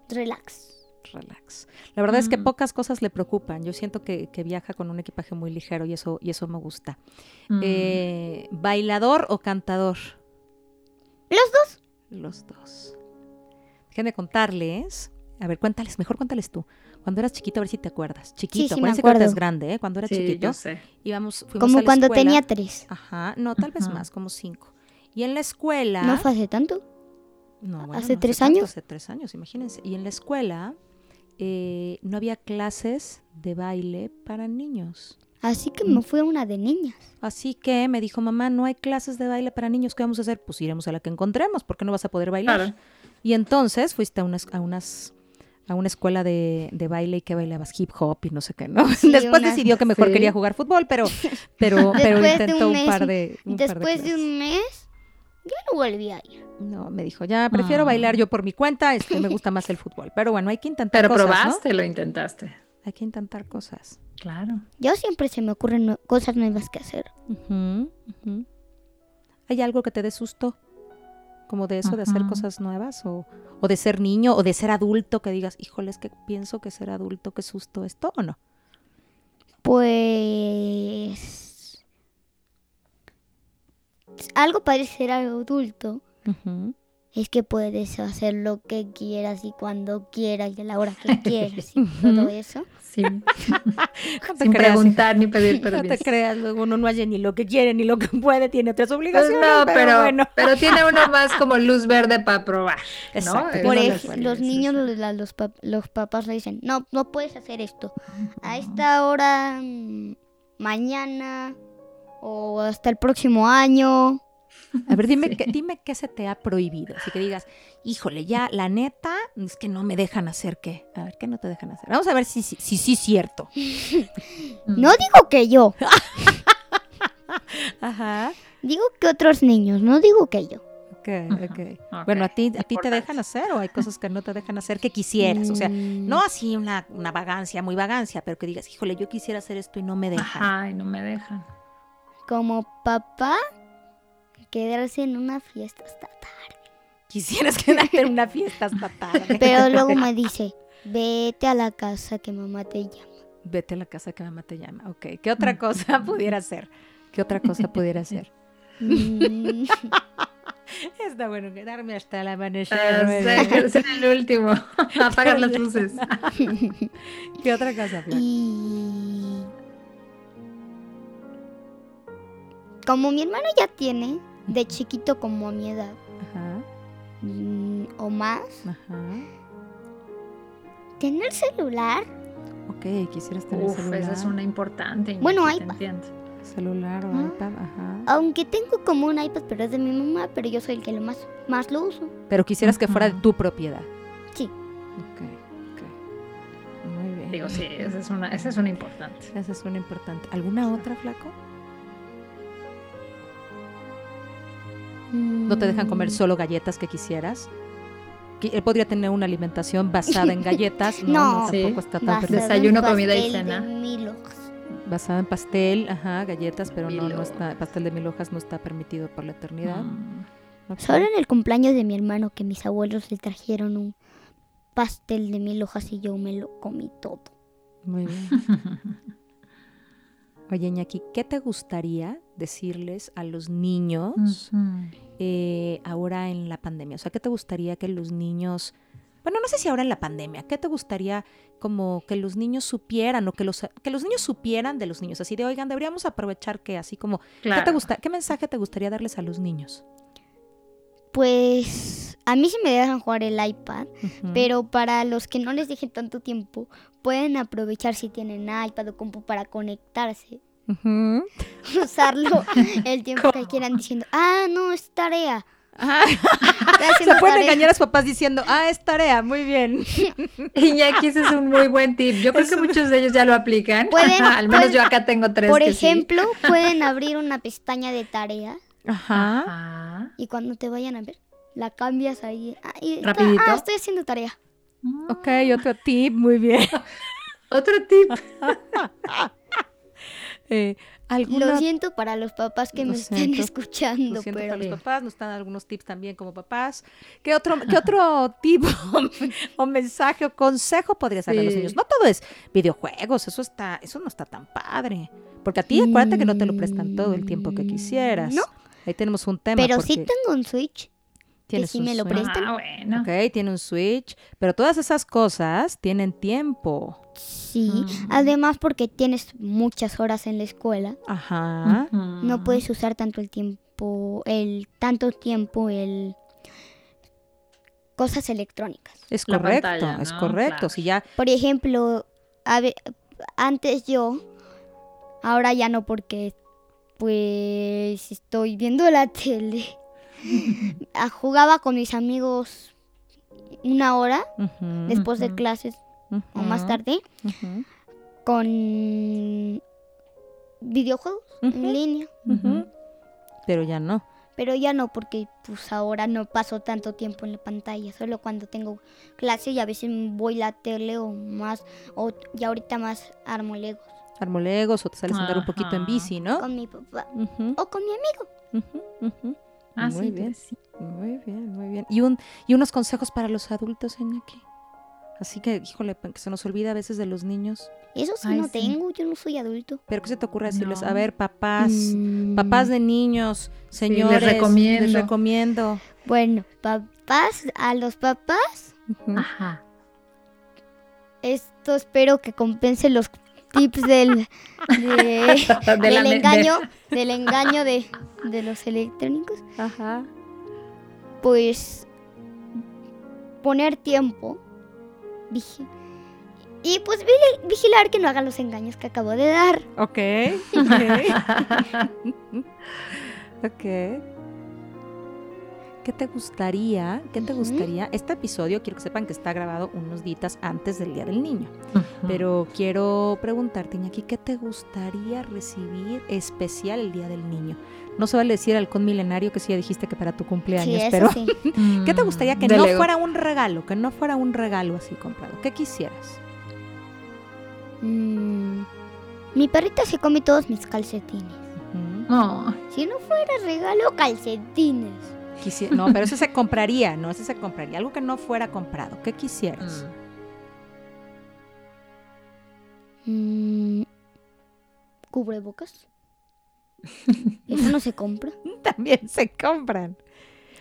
Relax. Relax. La verdad es que pocas cosas le preocupan. Yo siento que, que viaja con un equipaje muy ligero y eso, y eso me gusta. Mm. Eh, ¿Bailador o cantador? Los dos. Los dos. Dejen de contarles. A ver, cuéntales, mejor cuéntales tú. Cuando eras chiquito, a ver si te acuerdas. Chiquito, sí me acuérdense que ahorita es acuerdo. grande, ¿eh? Cuando era Sí, chiquito, yo sé. íbamos, fuimos a Como la cuando escuela. tenía tres. Ajá, no, tal vez más, como cinco. Y en la escuela. No fue hace tanto. No, bueno, ¿Hace no tres años? Hace tres años, imagínense. Y en la escuela eh, no había clases de baile para niños. Así que me fui a una de niñas. Así que me dijo, mamá, no hay clases de baile para niños. ¿Qué vamos a hacer? Pues iremos a la que encontremos, porque no vas a poder bailar. Claro. Y entonces fuiste a unas, a unas a una escuela de, de baile y que bailabas hip hop y no sé qué, ¿no? [laughs] Sí, Después decidió que mejor sí. quería jugar fútbol, pero [laughs] pero pero intentó un par de un par de Después de un mes, ya no volví a ir. No, me dijo, ya prefiero Ah. bailar yo por mi cuenta, este, me gusta más el [laughs] fútbol. Pero bueno, hay que intentar Pero cosas, ¿no? probaste, lo intentaste. Hay que intentar cosas. Claro. Yo siempre se me ocurren cosas nuevas que hacer. ¿Hay algo que te dé susto? Como de eso, de hacer cosas nuevas o, o de ser niño o de ser adulto, que digas, híjole, es que pienso que ser adulto, qué susto esto o no. Pues... Algo parece ser adulto. Es que puedes hacer lo que quieras y cuando quieras y a la hora que [laughs] quieras y todo eso. Sí. [laughs] No Sin creas, preguntar ni pedir hija, [laughs] No te permiso. creas, luego uno no hace ni lo que quiere ni lo que puede, tiene otras Pues obligaciones. no, pero, pero, bueno. pero tiene uno más como luz verde para probar. ¿no? Exacto. Por no no les ej- vale los niños, los, los, pap- los papás le dicen, no, no puedes hacer esto. A esta hora, mm, mañana o hasta el próximo año. A ver, dime, Sí. qué, dime qué se te ha prohibido. Así que digas, híjole, ya, la neta, es que no me dejan hacer qué. A ver, ¿qué no te dejan hacer? Vamos a ver si sí si, si, es cierto. Mm. [laughs] No digo que yo, [laughs] Ajá. digo que otros niños, no digo que yo. Ok, ok. Bueno, ¿a ti, a ti te dejan hacer o hay cosas que no te dejan hacer que quisieras? O sea, Mm, no así una, una vagancia, muy vagancia, pero que digas, híjole, yo quisiera hacer esto y no me dejan. Ajá, y no me dejan. Como papá, quedarse en una fiesta hasta tarde. Quisieras quedarte en una fiesta hasta tarde. [laughs] Pero luego me [laughs] dice, vete a la casa que mamá te llama. Vete a la casa que mamá te llama. Ok. ¿Qué otra cosa [laughs] pudiera ser? ¿Qué otra cosa pudiera ser? Mm, Está bueno quedarme hasta el amanecer. Ah, nueve. ser el último. Apagar las luces. ¿Qué otra cosa, Flor? y como mi hermano ya tiene, de chiquito como a mi edad, Ajá, mm, o más, ajá. tener celular, Ok, quisieras tener Uf, celular. esa es una importante. Bueno, entiendo. Celular o Ah. iPad, ajá. aunque tengo como un iPad, pero es de mi mamá, pero yo soy el que lo más, más lo uso. Pero quisieras que fuera de tu propiedad. Sí. Ok, ok. Muy bien. Digo, sí, esa es una, esa es una importante. Esa es una importante. ¿Alguna otra, flaco? ¿No te dejan comer solo galletas que quisieras? Que Él podría tener una alimentación basada en galletas. [laughs] No, no, No. Sí. tampoco está tan basado en perfecto. Desayuno, comida y cena. Basada en pastel, ajá, galletas, pero no, no está, pastel de mil hojas no está permitido por la eternidad. Mm. Solo en el cumpleaños de mi hermano que mis abuelos le trajeron un pastel de mil hojas y yo me lo comí todo. Muy bien. [laughs] Oye, Iñaki, ¿qué te gustaría decirles a los niños. Eh, ahora en la pandemia? O sea, ¿qué te gustaría que los niños, bueno, no sé si ahora en la pandemia, ¿qué te gustaría como que los niños supieran o que los, que los niños supieran de los niños? Así de, oigan, deberíamos aprovechar que así como, ¿qué, te gusta, ¿qué mensaje te gustaría darles a los niños? Pues a mí sí me dejan jugar el iPad, pero para los que no les dejen tanto tiempo, pueden aprovechar si tienen iPad o compu para conectarse, Usarlo [laughs] el tiempo que quieran diciendo, ah, no, es tarea. Ajá. [laughs] Estoy Se pueden tarea". engañar a sus papás diciendo, ah, es tarea, muy bien. [laughs] Iñaki, ese es un muy buen tip. Yo creo que muchos de ellos ya lo aplican. Pueden- Al menos pueden- yo acá tengo tres. Por que sí. ejemplo, pueden abrir una pestaña de tarea Ajá. Ajá. y cuando te vayan a ver, la cambias ahí. Ah, y Rapidito. ah, estoy haciendo tarea. Ok, otro tip, muy bien. Otro tip. Eh, ¿alguna- Lo siento para los papás que Lo me estén siento. escuchando, Lo siento pero para los papás, nos están algunos tips también como papás. ¿Qué otro, qué otro [laughs] tip o mensaje o consejo podrías dar a los Sí. niños? No todo es videojuegos, eso está, eso no está tan padre. Porque a ti acuérdate que no te lo prestan todo el tiempo que quisieras. No. Ahí tenemos un tema. pero sí porque tengo un Switch. tienes sí un me lo Switch. prestan. Ah, bueno. Ok, tiene un Switch, pero todas esas cosas tienen tiempo. Sí, Mm. además porque tienes muchas horas en la escuela, Ajá. No puedes usar tanto el tiempo, el tanto tiempo el cosas electrónicas. Es La correcto, pantalla, es correcto. Claro. Si ya Por ejemplo, a ve- antes yo, ahora ya no porque pues estoy viendo la [laughs] tele. Ah, Jugaba con mis amigos una hora después de O más tarde con videojuegos en línea. Pero ya no. Pero ya no, porque pues ahora no paso tanto tiempo en la pantalla, solo cuando tengo clase y a veces voy a la tele o más, o y ahorita más armo legos Armolegos o te sales a andar un poquito en bici, ¿no? con mi papá o con mi amigo. Ah, muy sí, bien, sí. muy bien, muy bien. Y, un, y unos consejos para los adultos, Iñaki. Así que, híjole, que se nos olvida a veces de los niños. Eso sí Ay, no sí. tengo, yo no soy adulto. Pero ¿qué se te ocurre decirles? A No. ver, papás, Mm, papás de niños, señores, recomiendo. les recomiendo. Bueno, papás, a los papás. Ajá. esto espero que compense los tips del, de- [laughs] De la del me- de- engaño, del engaño de, de los electrónicos. Ajá. pues poner tiempo vigi- y pues vigi- vigilar que no hagan los engaños que acabo de dar. Ok. [laughs] [laughs] Ok. ¿Qué te gustaría? ¿Qué te gustaría? Este episodio quiero que sepan que está grabado unos días antes del Día del Niño. Pero quiero preguntarte, Iñaki, ¿qué te gustaría recibir especial el Día del Niño? No se vale decir halcón milenario, que sí ya dijiste que para tu Sí, cumpleaños, eso pero sí. [laughs] ¿qué te gustaría que De no Lego. fuera un regalo? Que no fuera un regalo así comprado. ¿Qué quisieras? Mm, mi perrita se come todos mis calcetines. Ujú. No. Si no fuera regalo, calcetines. Quisi- no, pero eso se compraría, no, eso se compraría. Algo que no fuera comprado. ¿Qué quisieras? Mm, cubrebocas. Eso no se compra. [laughs] También se compran.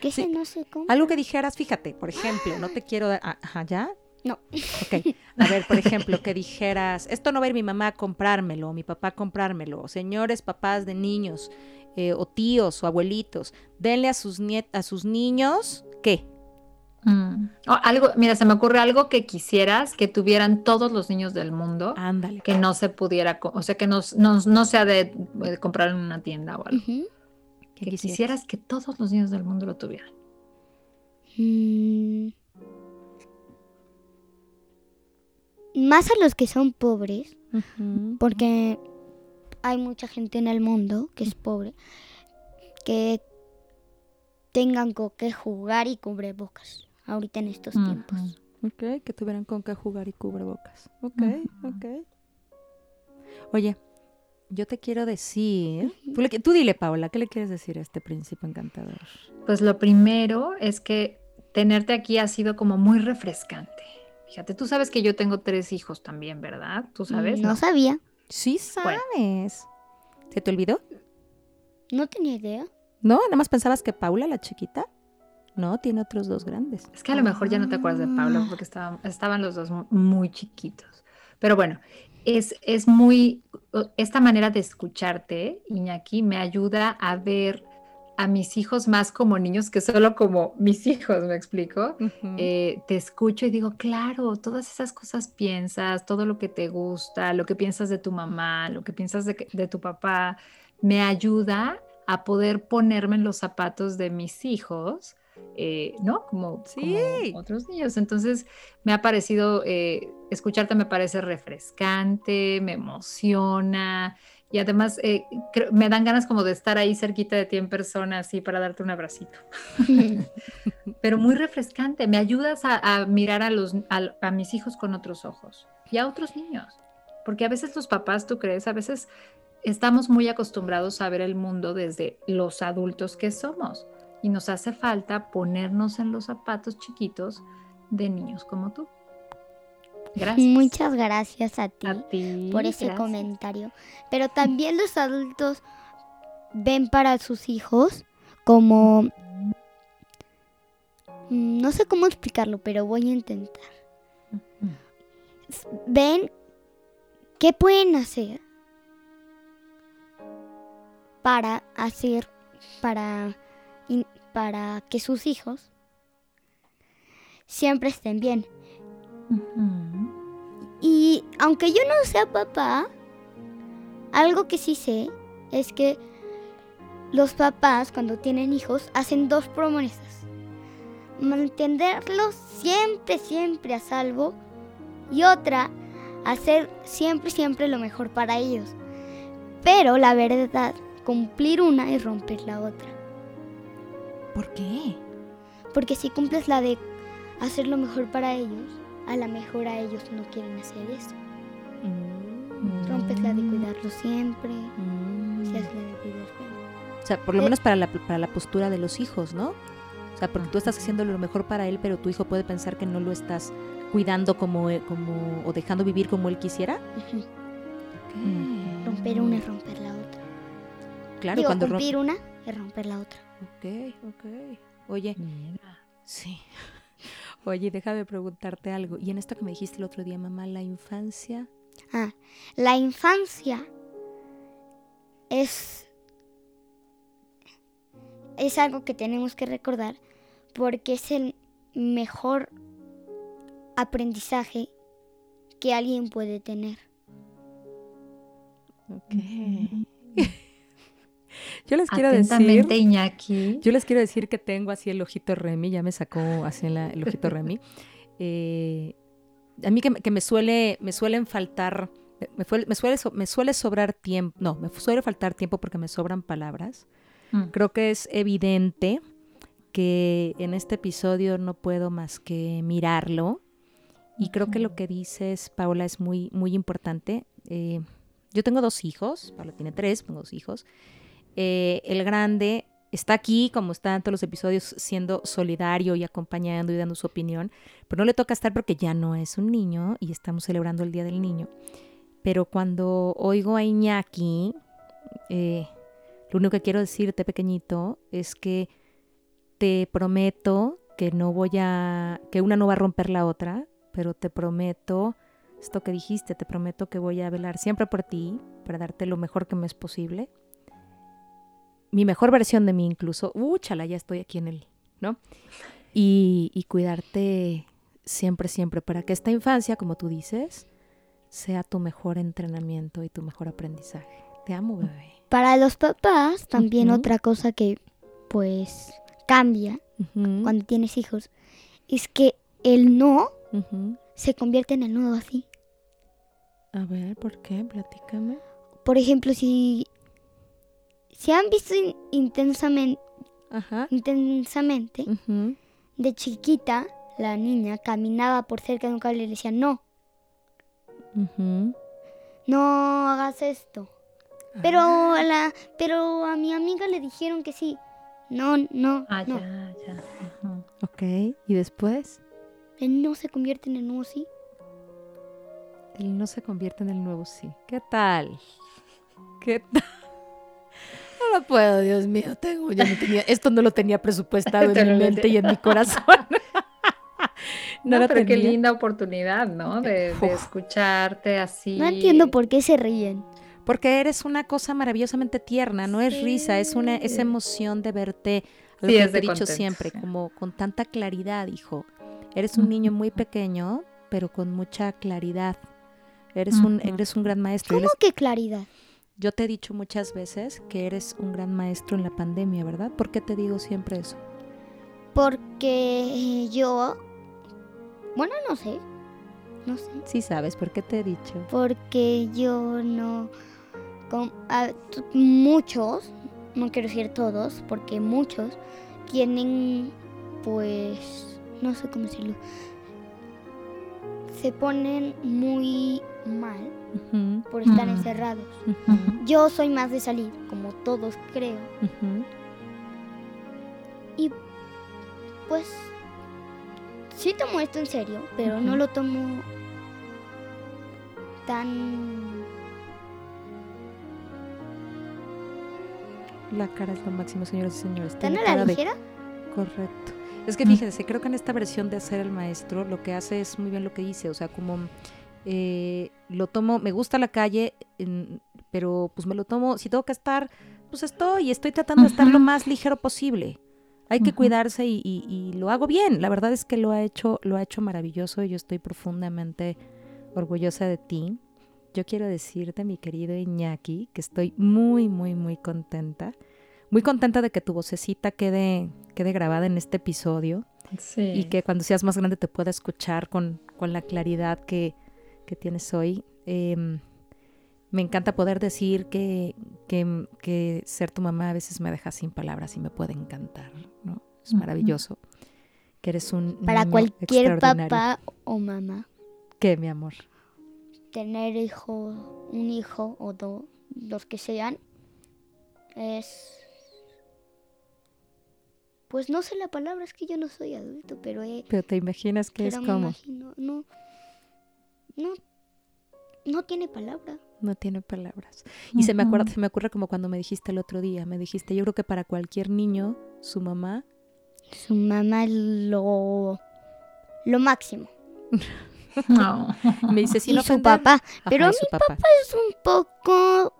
¿Qué Sí. no se compra? Algo que dijeras, fíjate, por ejemplo, no te quiero dar. Ajá, ¿ya? No. Ok. A ver, por ejemplo, que dijeras, esto no va a ir mi mamá a comprármelo, o mi papá a comprármelo. Señores papás de niños, eh, o tíos, o abuelitos, denle a sus, niet a sus niños, ¿qué? Mm. O algo, mira, se me ocurre algo que quisieras que tuvieran todos los niños del mundo, Ándale. que no se pudiera, o sea, que no, no, no sea de, de comprar en una tienda o algo. Ujú. ¿Qué Que quisieras? quisieras que todos los niños del mundo lo tuvieran. Mm, más a los que son pobres, porque hay mucha gente en el mundo que es pobre, que tengan con qué jugar y cubrebocas ahorita en estos tiempos. Ok, que tuvieran con qué jugar y cubrebocas. Ok, ok. Oye, yo te quiero decir. Tú, le- tú dile, Paula, ¿qué le quieres decir a este príncipe encantador? Pues lo primero es que tenerte aquí ha sido como muy refrescante. Fíjate, tú sabes que yo tengo tres hijos también, ¿verdad? ¿Tú sabes? No sabía. Sí Bueno. sabes. ¿Se te olvidó? No tenía idea. No, nada más pensabas que Paula, la chiquita. No, tiene otros dos grandes. Es que a lo mejor ya no te acuerdas de Pablo porque estaban, estaban los dos mu- muy chiquitos. Pero bueno, es, es muy, esta manera de escucharte, Iñaki, me ayuda a ver a mis hijos más como niños que solo como mis hijos, ¿me explico? Eh, te escucho y digo, claro, todas esas cosas piensas, todo lo que te gusta, lo que piensas de tu mamá, lo que piensas de, de tu papá, me ayuda a poder ponerme en los zapatos de mis hijos, eh, ¿no? Como, Sí. como otros niños. Entonces, me ha parecido, eh, escucharte me parece refrescante, me emociona. Y además eh, me dan ganas como de estar ahí cerquita de ti en persona, así para darte un abracito [laughs] pero muy refrescante. Me ayudas a, a mirar a, los, a, a mis hijos con otros ojos y a otros niños. Porque a veces los papás, tú crees, a veces estamos muy acostumbrados a ver el mundo desde los adultos que somos y nos hace falta ponernos en los zapatos chiquitos de niños como tú. Gracias. Muchas gracias a ti a ti. por ese gracias. comentario. Pero también los adultos ven para sus hijos como... Mm, No sé cómo explicarlo, pero voy a intentar. Ven qué pueden hacer para hacer, para, para que sus hijos siempre estén bien. Y aunque yo no sea papá, algo que sí sé es que los papás cuando tienen hijos hacen dos promesas. Mantenerlos siempre, siempre a salvo y otra, hacer siempre, siempre lo mejor para ellos. Pero la verdad, cumplir una y romper la otra. ¿Por qué? Porque si cumples la de hacer lo mejor para ellos, a lo mejor a ellos no quieren hacer eso. Rompes la de cuidarlo siempre, Mm. si haces la de cuidar bien. O sea, por lo Eh, menos para la, para la postura de los hijos, ¿no? O sea, porque tú estás haciendo lo mejor para él, pero tu hijo puede pensar que no lo estás cuidando como, e- como o dejando vivir como él quisiera. Ujú. Romper una y romper la otra. Claro, Digo, cuando cumplir una y romper la otra. Ok, ok. Oye, Mira. sí. [laughs] Oye, déjame preguntarte algo. Y en esto que me dijiste el otro día, mamá, la infancia. Ah, la infancia es es algo que tenemos que recordar porque es el mejor aprendizaje que alguien puede tener. Ok. Yo les quiero decir. Iñaki. Yo les quiero decir que tengo así el ojito Remy, ya me sacó así en la- el ojito Remy. [laughs] Eh, a mí que, me- que me suele, me suelen faltar, me, me suele, me suele sobrar tiempo, no, me suele faltar tiempo porque me sobran palabras. Mm. Creo que es evidente que en este episodio no puedo más que mirarlo. Y creo que lo que dices, Paula, es muy, muy importante. Eh, yo tengo dos hijos, Paula tiene tres, tengo dos hijos. Eh, el grande está aquí, como está todos los episodios, siendo solidario y acompañando y dando su opinión, pero no le toca estar porque ya no es un niño y estamos celebrando el Día del Niño. Pero cuando oigo a Iñaki, eh, lo único que quiero decirte, pequeñito, es que te prometo que no voy a, que una no va a romper la otra, pero te prometo esto que dijiste, te prometo que voy a velar siempre por ti, para darte lo mejor que me es posible. Mi mejor versión de mí incluso. Uh, chala, ya estoy aquí en el, ¿no? Y, y cuidarte siempre, siempre, para que esta infancia, como tú dices, sea tu mejor entrenamiento y tu mejor aprendizaje. Te amo, bebé. Para los papás, también otra cosa que pues cambia cuando tienes hijos es que el no se convierte en el no así. A ver, ¿por qué? Platícame. Por ejemplo, si si han visto in- intensamente Ajá. intensamente de chiquita la niña caminaba por cerca de un cable y le decía no, Ujú. no hagas esto. Pero a la, pero a mi amiga le dijeron que sí. No, no, Ah, no. ya, ya. Ujú. Ok, ¿y después? Él no se convierte en el nuevo sí. Él no se convierte en el nuevo sí. ¿Qué tal? ¿Qué tal? No lo puedo, Dios mío. Tengo, yo no tenía, esto no lo tenía presupuestado en [laughs] mi mente y en mi [laughs] corazón. [laughs] No, pero qué linda oportunidad, ¿no? De, escucharte así. No entiendo por qué se ríen. Porque eres una cosa maravillosamente tierna, no es risa, es una es emoción de verte, lo Sí, que es he dicho contento, siempre, como con tanta claridad, hijo. Eres un niño muy pequeño, pero con mucha claridad. Eres un eres un gran maestro. ¿Cómo Eres- que claridad? Yo te he dicho muchas veces que eres un gran maestro en la pandemia, ¿verdad? ¿Por qué te digo siempre eso? Porque yo, bueno, no sé, no sé. Sí sabes, ¿por qué te he dicho? Porque yo no, con, a- t- muchos, no quiero decir todos, porque muchos tienen, pues, no sé cómo decirlo, se ponen muy mal Por estar encerrados. Yo soy más de salir, como todos creo. Y pues sí tomo esto en serio, pero no lo tomo tan... La cara es lo máximo, señoras y señores. tan a la de- ligera. Correcto. Es que Mm. fíjense, creo que en esta versión de hacer el maestro lo que hace es muy bien lo que dice, o sea, como eh, lo tomo, me gusta la calle, en- pero pues me lo tomo, si tengo que estar, pues estoy, estoy tratando de estar lo más ligero posible. Hay que cuidarse y, y- y lo hago bien. La verdad es que lo ha hecho, lo ha hecho maravilloso y yo estoy profundamente orgullosa de ti. Yo quiero decirte, mi querido Iñaki, que estoy muy, muy, muy contenta. Muy contenta de que tu vocecita quede, quede grabada en este episodio Sí. y que cuando seas más grande te pueda escuchar con, con la claridad que, que tienes hoy. Em, me encanta poder decir que, que, que ser tu mamá a veces me deja sin palabras y me puede encantar, ¿no? Es maravilloso. Que eres un Para niño cualquier papá o mamá, ¿Qué, mi amor? tener hijo, un hijo o dos, los que sean, es... Pues no sé la palabra, es que yo no soy adulto, pero, eh, Pero te imaginas que es pero como, imagino, no, no, no tiene palabra. no tiene palabras. Y se me acuerda, se me ocurre como cuando me dijiste el otro día, me dijiste, yo creo que para cualquier niño, su mamá Su mamá es lo, lo máximo. No. [laughs] me dice, sin y su ofender". papá, Ajá, pero mi su papá. es un poco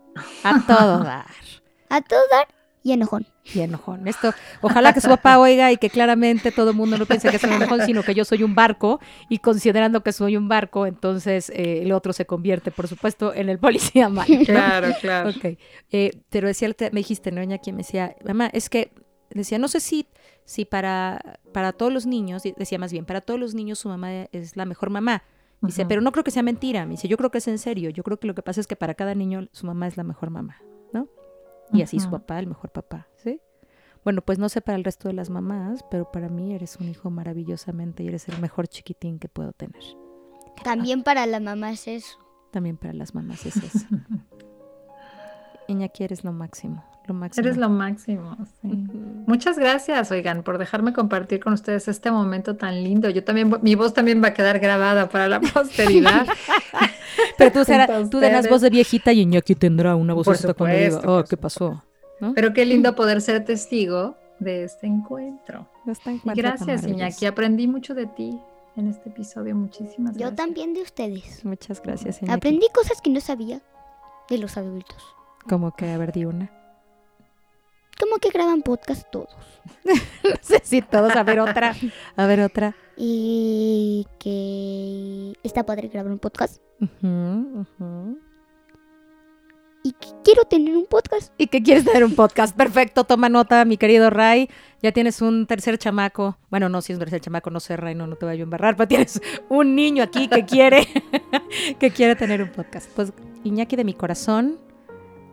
A todo dar. [laughs] a todo dar y enojón. Y enojón. Esto, ojalá que su papá oiga y que claramente todo el mundo no piense que soy un enojón, sino que yo soy un barco y considerando que soy un barco, entonces eh, el otro se convierte, por supuesto, en el policía malo. ¿no? Claro, claro. Ok. Eh, pero decía, me dijiste, ¿no? Aquí me decía, mamá, es que, decía, no sé si, si para, para todos los niños, y decía más bien, para todos los niños su mamá es la mejor mamá. Dice, pero no creo que sea mentira. Me dice, yo creo que es en serio. Yo creo que lo que pasa es que para cada niño su mamá es la mejor mamá, Y así su papá, el mejor papá, ¿sí? Bueno, pues no sé para el resto de las mamás, pero para mí eres un hijo maravillosamente y eres el mejor chiquitín que puedo tener. También para la mamá es eso. También para las mamás es eso. [laughs] Iñaki, eres lo máximo, lo máximo. Eres lo máximo. sí. Muchas gracias, oigan, por dejarme compartir con ustedes este momento tan lindo. Yo también, mi voz también va a quedar grabada para la [laughs] posteridad. [laughs] Pero tú, será, Junto a tú voz de viejita y Iñaki tendrá una voz esta cuando diga, oh, ¿qué pasó? ¿No? Pero qué lindo poder ser testigo de este encuentro. Este encuentro gracias, Iñaki. Aprendí mucho de ti en este episodio. Muchísimas Yo gracias. también de ustedes. Muchas gracias, Iñaki. Aprendí cosas que no sabía de los adultos. Como que, a ver, di una. Como que graban podcast todos. [laughs] No sé si todos, a ver otra, a ver otra. Y que está padre grabar un podcast. Y que quiero tener un podcast. ¿Y qué quieres tener un podcast? Perfecto, toma nota, mi querido Ray. Ya tienes un tercer chamaco. Bueno, no, si es un tercer chamaco, no sé, Ray, no, no te voy a embarrar, pero tienes un niño aquí que quiere, [laughs] que quiere tener un podcast. Pues, Iñaki de mi corazón,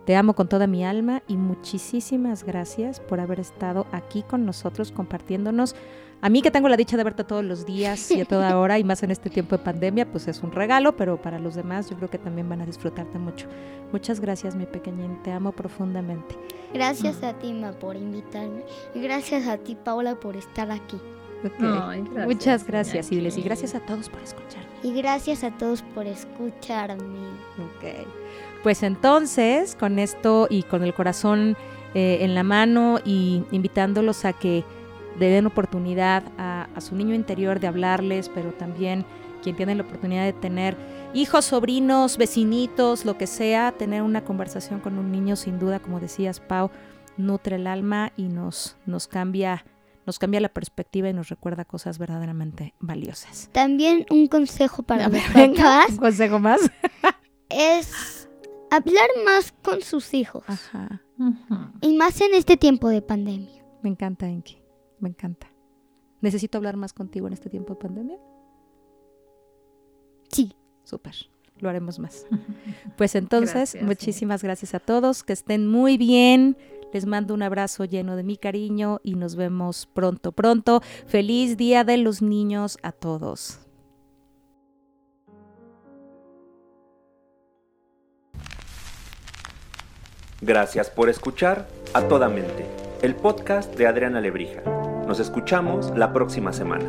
Te amo con toda mi alma y muchísimas gracias por haber estado aquí con nosotros compartiéndonos. A mí que tengo la dicha de verte todos los días y a toda [laughs] hora y más en este tiempo de pandemia, pues es un regalo, pero para los demás yo creo que también van a disfrutarte mucho. Muchas gracias, mi pequeñín, te amo profundamente. Gracias a ti, Ma, por invitarme. Y gracias a ti, Paula, por estar aquí. Ay, gracias, Muchas gracias, Ibles, y gracias a todos por escucharme. Y gracias a todos por escucharme. Ok. Pues entonces, con esto y con el corazón eh, en la mano y invitándolos a que le den oportunidad a, a, su niño interior de hablarles, pero también quien tiene la oportunidad de tener hijos, sobrinos, vecinitos, lo que sea, tener una conversación con un niño, sin duda, como decías, Pau, nutre el alma y nos, nos cambia nos cambia la perspectiva y nos recuerda cosas verdaderamente valiosas. También un consejo para los papás. ¿Un consejo más? es hablar más con sus hijos. Y más en este tiempo de pandemia. Me encanta, Enki. Me encanta. ¿Necesito hablar más contigo en este tiempo de pandemia? Sí. Súper. Lo haremos más. Pues entonces, muchísimas gracias a todos. Que estén muy bien. Les mando un abrazo lleno de mi cariño y nos vemos pronto, pronto. Feliz Día de los Niños a todos. Gracias por escuchar A Toda Mente, el podcast de Adriana Lebrija. Nos escuchamos la próxima semana.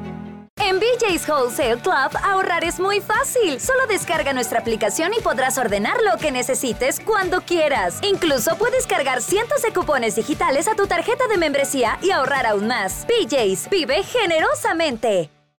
En BJ's Wholesale Club ahorrar es muy fácil. Solo descarga nuestra aplicación y podrás ordenar lo que necesites cuando quieras. Incluso puedes cargar cientos de cupones digitales a tu tarjeta de membresía y ahorrar aún más. BJ's vive generosamente.